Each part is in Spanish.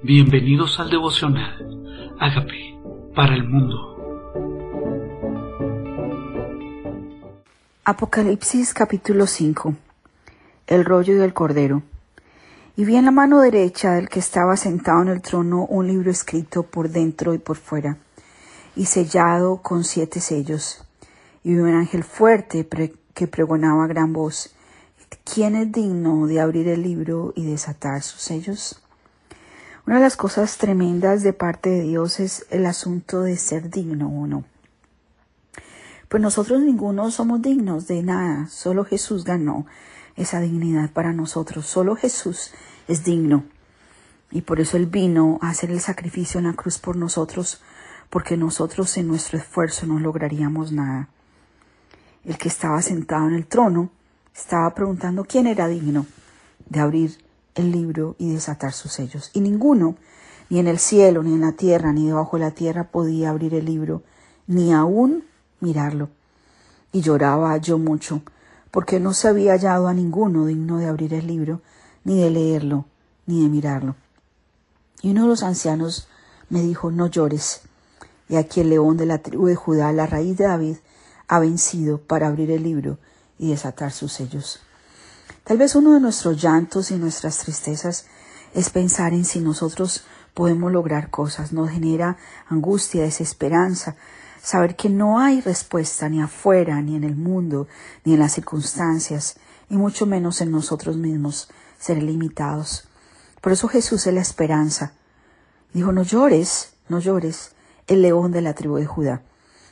Bienvenidos al devocional. Hágame para el mundo. Apocalipsis capítulo 5. El rollo del cordero. Y vi en la mano derecha del que estaba sentado en el trono un libro escrito por dentro y por fuera, y sellado con siete sellos. Y vi un ángel fuerte que pregonaba a gran voz, ¿quién es digno de abrir el libro y desatar sus sellos? Una de las cosas tremendas de parte de Dios es el asunto de ser digno o no. Pues nosotros ninguno somos dignos de nada, solo Jesús ganó esa dignidad para nosotros, solo Jesús es digno. Y por eso Él vino a hacer el sacrificio en la cruz por nosotros, porque nosotros en nuestro esfuerzo no lograríamos nada. El que estaba sentado en el trono estaba preguntando quién era digno de abrir el libro y desatar sus sellos. Y ninguno, ni en el cielo, ni en la tierra, ni debajo de la tierra, podía abrir el libro, ni aún mirarlo. Y lloraba yo mucho, porque no se había hallado a ninguno digno de abrir el libro, ni de leerlo, ni de mirarlo. Y uno de los ancianos me dijo, no llores. Y aquí el león de la tribu de Judá, la raíz de David, ha vencido para abrir el libro y desatar sus sellos. Tal vez uno de nuestros llantos y nuestras tristezas es pensar en si nosotros podemos lograr cosas. Nos genera angustia, desesperanza, saber que no hay respuesta ni afuera, ni en el mundo, ni en las circunstancias, y mucho menos en nosotros mismos, ser limitados. Por eso Jesús es la esperanza. Dijo, no llores, no llores, el león de la tribu de Judá.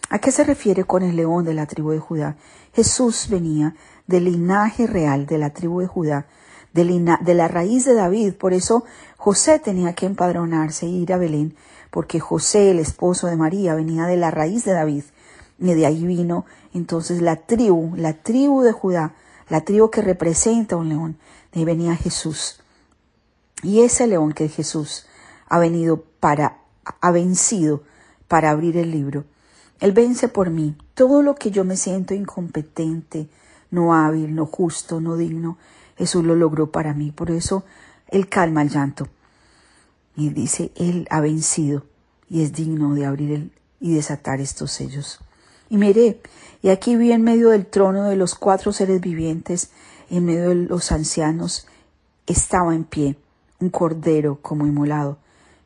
¿A qué se refiere con el león de la tribu de Judá? Jesús venía del linaje real de la tribu de Judá, de, la raíz de David. Por eso José tenía que empadronarse e ir a Belén, porque José, el esposo de María, venía de la raíz de David. Y de ahí vino entonces la tribu, la tribu de Judá, la tribu que representa un león. De ahí venía Jesús. Y ese león que es Jesús ha venido para, ha vencido para abrir el libro. Él vence por mí todo lo que yo me siento incompetente, no hábil, no justo, no digno. Jesús lo logró para mí. Por eso Él calma el llanto. Y dice, Él ha vencido y es digno de abrir y desatar estos sellos. Y miré, y aquí vi en medio del trono de los cuatro seres vivientes, en medio de los ancianos, estaba en pie un cordero como inmolado,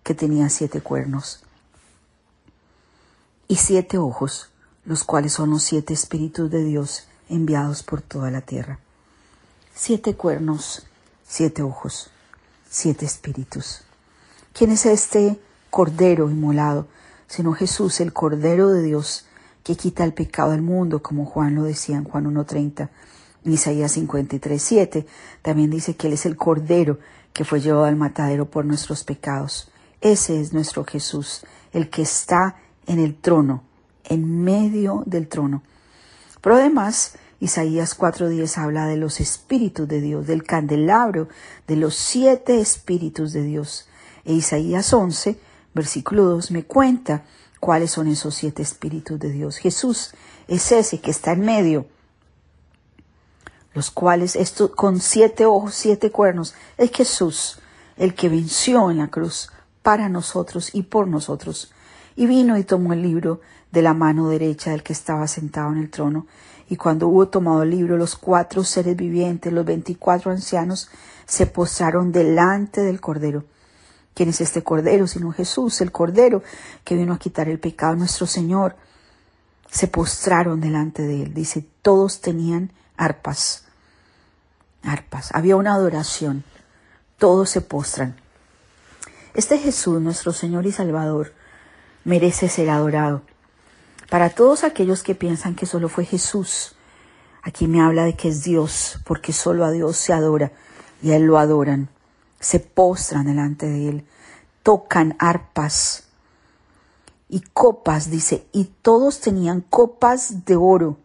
que tenía siete cuernos y siete ojos, los cuales son los siete espíritus de Dios enviados por toda la tierra. Siete cuernos, siete ojos, siete espíritus. ¿Quién es este Cordero inmolado? Sino Jesús, el Cordero de Dios, que quita el pecado del mundo, como Juan lo decía en Juan 1.30. En Isaías 53.7 también dice que Él es el Cordero que fue llevado al matadero por nuestros pecados. Ese es nuestro Jesús, el que está en el trono, en medio del trono. Pero además, Isaías 4.10 habla de los espíritus de Dios, del candelabro, de los siete espíritus de Dios. E Isaías 11, versículo 2, me cuenta cuáles son esos siete espíritus de Dios. Jesús es ese que está en medio, los cuales, con siete ojos, siete cuernos, es Jesús, el que venció en la cruz para nosotros y por nosotros. Y vino y tomó el libro de la mano derecha del que estaba sentado en el trono. Y cuando hubo tomado el libro, los cuatro seres vivientes, los veinticuatro ancianos, se postraron delante del Cordero. ¿Quién es este Cordero? Sino Jesús, el Cordero que vino a quitar el pecado nuestro Señor. Se postraron delante de él. Dice, todos tenían arpas. Arpas. Había una adoración. Todos se postran. Este Jesús, nuestro Señor y Salvador, merece ser adorado. Para todos aquellos que piensan que solo fue Jesús, aquí me habla de que es Dios, porque solo a Dios se adora y a Él lo adoran, se postran delante de Él, tocan arpas y copas, dice, y todos tenían copas de oro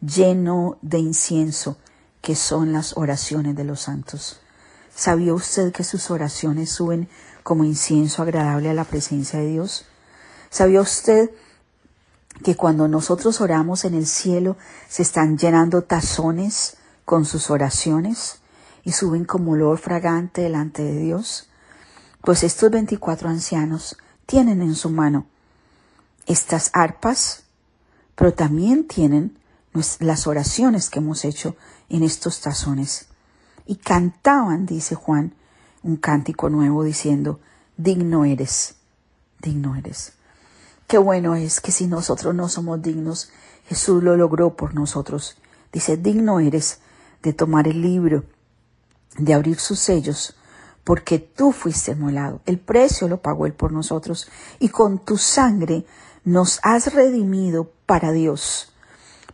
lleno de incienso, que son las oraciones de los santos. ¿Sabía usted que sus oraciones suben como incienso agradable a la presencia de Dios? ¿Sabía usted que cuando nosotros oramos en el cielo se están llenando tazones con sus oraciones y suben como olor fragante delante de Dios? Pues estos veinticuatro ancianos tienen en su mano estas arpas, pero también tienen las oraciones que hemos hecho en estos tazones. Y cantaban, dice Juan, un cántico nuevo diciendo, digno eres, digno eres. Qué bueno es que si nosotros no somos dignos, Jesús lo logró por nosotros. Dice, digno eres de tomar el libro, de abrir sus sellos, porque tú fuiste molado. El precio lo pagó Él por nosotros y con tu sangre nos has redimido para Dios.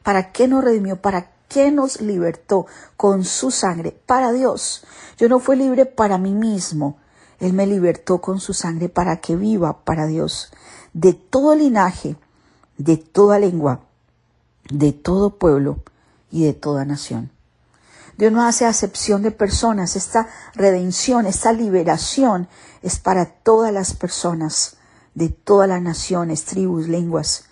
¿Para qué nos redimió? ¿Para qué nos libertó con su sangre? Para Dios. Yo no fui libre para mí mismo. Él me libertó con su sangre para que viva para Dios. De todo linaje, de toda lengua, de todo pueblo y de toda nación. Dios no hace acepción de personas. Esta redención, esta liberación es para todas las personas de todas las naciones, tribus, lenguas.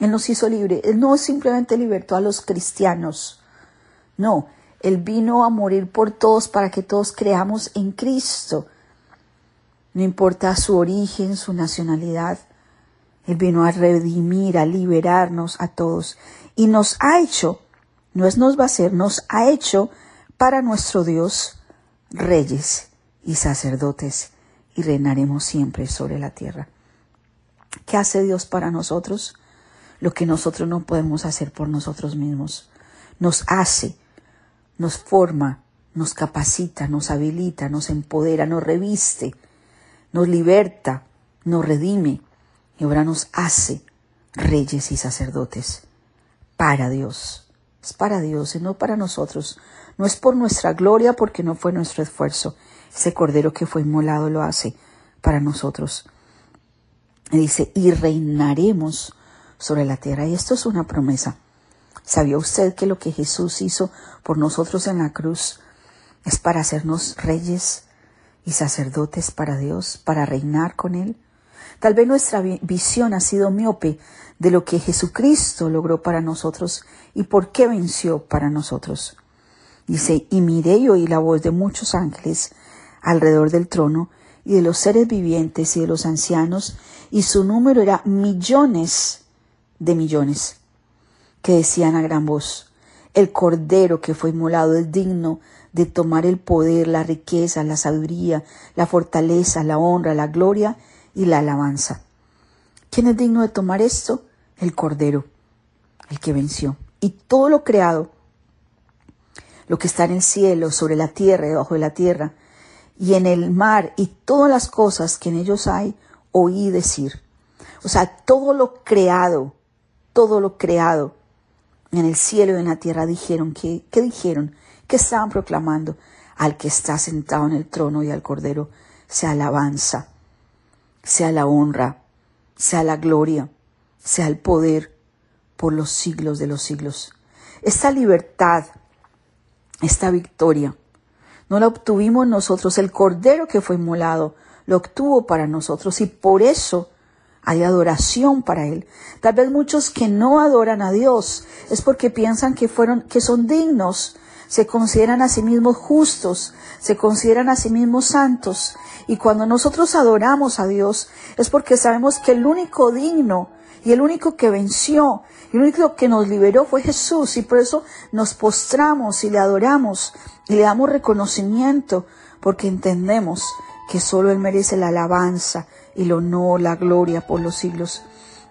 Él nos hizo libre. Él no simplemente libertó a los cristianos. No, Él vino a morir por todos para que todos creamos en Cristo. No importa su origen, su nacionalidad. Él vino a redimir, a liberarnos a todos. Y nos ha hecho no es nos va a ser, nos ha hecho para nuestro Dios reyes y sacerdotes y reinaremos siempre sobre la tierra. ¿Qué hace Dios para nosotros? Lo que nosotros no podemos hacer por nosotros mismos. Nos hace, nos forma, nos capacita, nos habilita, nos empodera, nos reviste, nos liberta, nos redime y ahora nos hace reyes y sacerdotes para Dios es para Dios y no para nosotros. No es por nuestra gloria porque no fue nuestro esfuerzo. Ese cordero que fue inmolado lo hace para nosotros. Y dice, y reinaremos sobre la tierra. Y esto es una promesa. ¿Sabía usted que lo que Jesús hizo por nosotros en la cruz es para hacernos reyes y sacerdotes para Dios, para reinar con Él? Tal vez nuestra visión ha sido miope de lo que Jesucristo logró para nosotros y por qué venció para nosotros. Dice, y miré y oí la voz de muchos ángeles alrededor del trono y de los seres vivientes y de los ancianos, y su número era millones de millones, que decían a gran voz, el cordero que fue inmolado es digno de tomar el poder, la riqueza, la sabiduría, la fortaleza, la honra, la gloria y la alabanza. ¿Quién es digno de tomar esto? el Cordero, el que venció. Y todo lo creado, lo que está en el cielo, sobre la tierra, debajo de la tierra, y en el mar, y todas las cosas que en ellos hay, oí decir. O sea, todo lo creado, todo lo creado en el cielo y en la tierra dijeron, que, ¿qué dijeron? ¿Qué estaban proclamando? Al que está sentado en el trono y al Cordero, sea alabanza, sea la honra, sea la gloria, sea el poder por los siglos de los siglos. Esta libertad, esta victoria, no la obtuvimos nosotros. El Cordero que fue inmolado lo obtuvo para nosotros y por eso hay adoración para Él. Tal vez muchos que no adoran a Dios es porque piensan que fueron, que son dignos, se consideran a sí mismos justos, se consideran a sí mismos santos. Y cuando nosotros adoramos a Dios es porque sabemos que el único digno y el único que venció, y el único que nos liberó fue Jesús. Y por eso nos postramos y le adoramos y le damos reconocimiento, porque entendemos que solo Él merece la alabanza y el honor, la gloria por los siglos.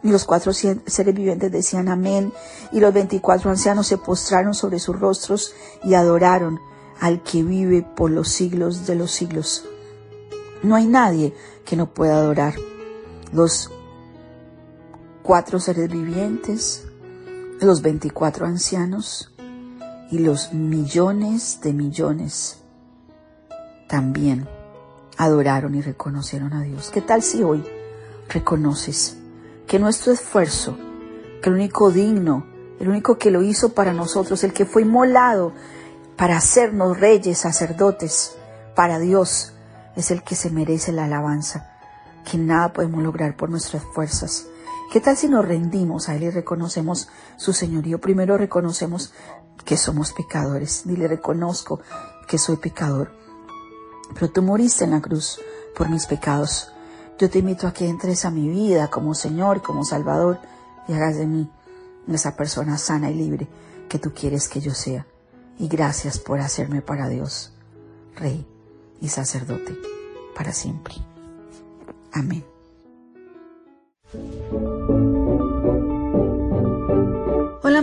Y los cuatro seres vivientes decían amén, y los veinticuatro ancianos se postraron sobre sus rostros y adoraron al que vive por los siglos de los siglos. No hay nadie que no pueda adorar. Los cuatro seres vivientes, los veinticuatro ancianos y los millones de millones también adoraron y reconocieron a Dios. ¿Qué tal si hoy reconoces que nuestro esfuerzo, que el único digno, el único que lo hizo para nosotros, el que fue inmolado para hacernos reyes, sacerdotes, para Dios, es el que se merece la alabanza, que nada podemos lograr por nuestras fuerzas, ¿Qué tal si nos rendimos a Él y reconocemos su señorío? Primero reconocemos que somos pecadores. Dile, reconozco que soy pecador. Pero tú moriste en la cruz por mis pecados. Yo te invito a que entres a mi vida como Señor como Salvador y hagas de mí esa persona sana y libre que tú quieres que yo sea. Y gracias por hacerme para Dios, Rey y sacerdote, para siempre. Amén.